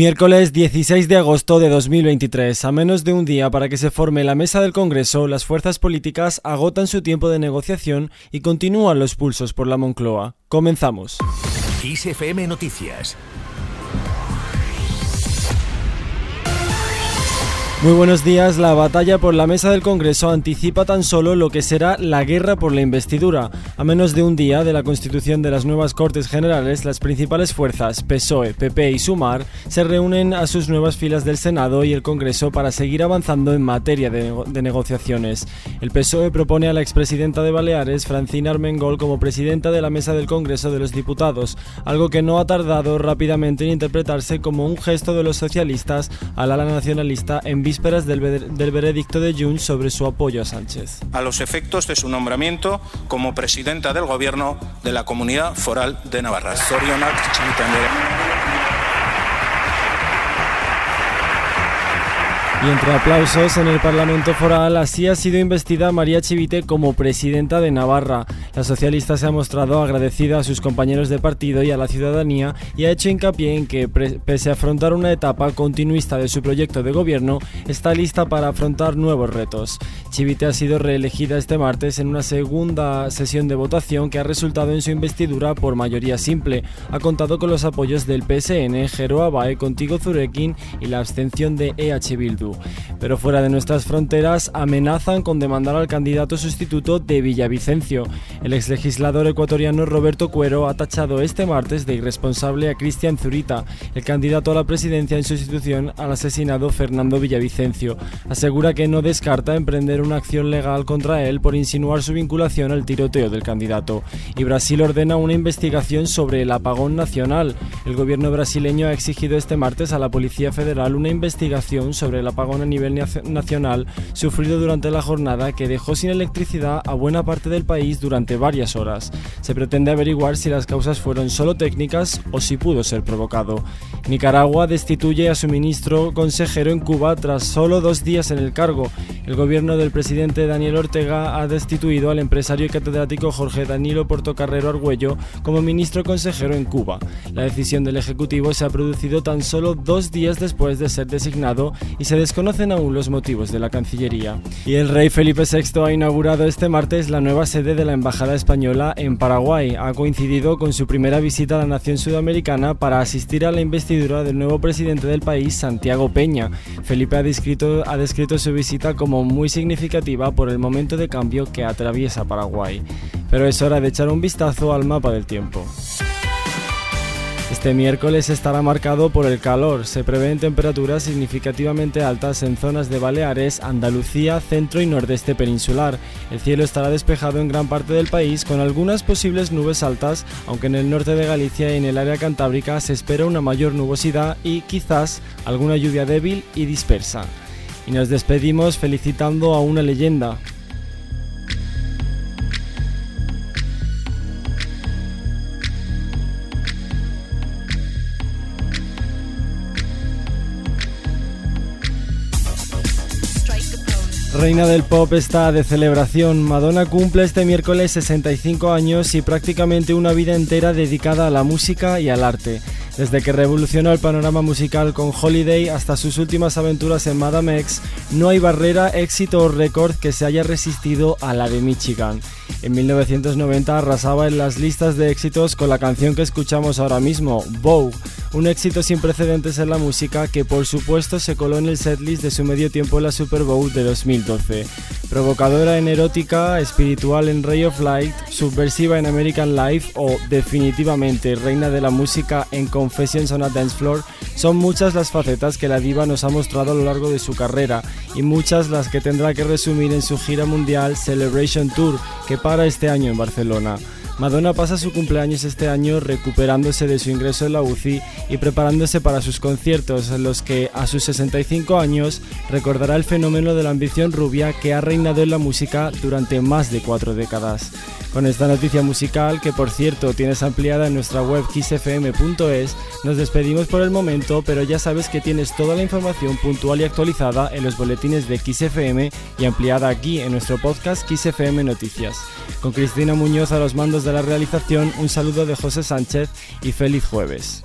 Miércoles 16 de agosto de 2023, a menos de un día para que se forme la mesa del Congreso, las fuerzas políticas agotan su tiempo de negociación y continúan los pulsos por la Moncloa. Comenzamos. Noticias Muy buenos días. La batalla por la mesa del Congreso anticipa tan solo lo que será la guerra por la investidura. A menos de un día de la constitución de las nuevas Cortes Generales, las principales fuerzas, PSOE, PP y Sumar, se reúnen a sus nuevas filas del Senado y el Congreso para seguir avanzando en materia de, negociaciones. El PSOE propone a la expresidenta de Baleares, Francina Armengol, como presidenta de la mesa del Congreso de los Diputados, algo que no ha tardado rápidamente en interpretarse como un gesto de los socialistas al ala nacionalista en vísperas del, veredicto de Junts sobre su apoyo a Sánchez. A los efectos de su nombramiento como presidenta del Gobierno de la Comunidad Foral de Navarra. Y entre aplausos en el Parlamento Foral, así ha sido investida María Chivite como presidenta de Navarra. La socialista se ha mostrado agradecida a sus compañeros de partido y a la ciudadanía y ha hecho hincapié en que, pese a afrontar una etapa continuista de su proyecto de gobierno, está lista para afrontar nuevos retos. Chivite ha sido reelegida este martes en una segunda sesión de votación que ha resultado en su investidura por mayoría simple. Ha contado con los apoyos del PSN, Jero Abae, Contigo Zurekin y la abstención de EH Bildu. Pero fuera de nuestras fronteras amenazan con demandar al candidato sustituto de Villavicencio. El exlegislador ecuatoriano Roberto Cuero ha tachado este martes de irresponsable a Cristian Zurita, el candidato a la presidencia en sustitución al asesinado Fernando Villavicencio. Asegura que no descarta emprender una acción legal contra él por insinuar su vinculación al tiroteo del candidato. Y Brasil ordena una investigación sobre el apagón nacional. El gobierno brasileño ha exigido este martes a la Policía Federal una investigación sobre el apagón apagón a nivel nacional sufrido durante la jornada que dejó sin electricidad a buena parte del país durante varias horas. Se pretende averiguar si las causas fueron solo técnicas o si pudo ser provocado. Nicaragua destituye a su ministro consejero en Cuba tras solo dos días en el cargo. El gobierno del presidente Daniel Ortega ha destituido al empresario y catedrático Jorge Danilo Portocarrero Argüello como ministro consejero en Cuba. La decisión del Ejecutivo se ha producido tan solo dos días después de ser designado y se desconocen aún los motivos de la Cancillería. Y el rey Felipe VI ha inaugurado este martes la nueva sede de la Embajada Española en Paraguay. Ha coincidido con su primera visita a la nación sudamericana para asistir a la investidura del nuevo presidente del país, Santiago Peña. Felipe ha descrito, ha descrito su visita como muy significativa por el momento de cambio que atraviesa Paraguay. Pero es hora de echar un vistazo al mapa del tiempo. Este miércoles estará marcado por el calor. Se prevén temperaturas significativamente altas en zonas de Baleares, Andalucía, centro y nordeste peninsular. El cielo estará despejado en gran parte del país con algunas posibles nubes altas, aunque en el norte de Galicia y en el área cantábrica se espera una mayor nubosidad y quizás alguna lluvia débil y dispersa. Y nos despedimos felicitando a una leyenda, Reina del pop está de celebración. Madonna cumple este miércoles 65 años y prácticamente una vida entera dedicada a la música y al arte. Desde que revolucionó el panorama musical con Holiday hasta sus últimas aventuras en Madame X, no hay barrera, éxito o récord que se haya resistido a la de Michigan. En 1990 arrasaba en las listas de éxitos con la canción que escuchamos ahora mismo, Vogue, un éxito sin precedentes en la música que por supuesto se coló en el setlist de su medio tiempo en la Super Bowl de 2012. Provocadora en erótica, espiritual en Ray of Light, subversiva en American Life o definitivamente reina de la música en Confessions on a Dance Floor, son muchas las facetas que la diva nos ha mostrado a lo largo de su carrera y muchas las que tendrá que resumir en su gira mundial Celebration Tour que para este año en Barcelona. Madonna pasa su cumpleaños este año recuperándose de su ingreso en la UCI y preparándose para sus conciertos, en los que a sus 65 años recordará el fenómeno de la ambición rubia que ha reinado en la música durante más de cuatro décadas. Con esta noticia musical, que por cierto tienes ampliada en nuestra web kissfm.es, nos despedimos por el momento, pero ya sabes que tienes toda la información puntual y actualizada en los boletines de XFM y ampliada aquí en nuestro podcast XFM Noticias. Con Cristina Muñoz a los mandos de la realización, un saludo de José Sánchez y feliz jueves.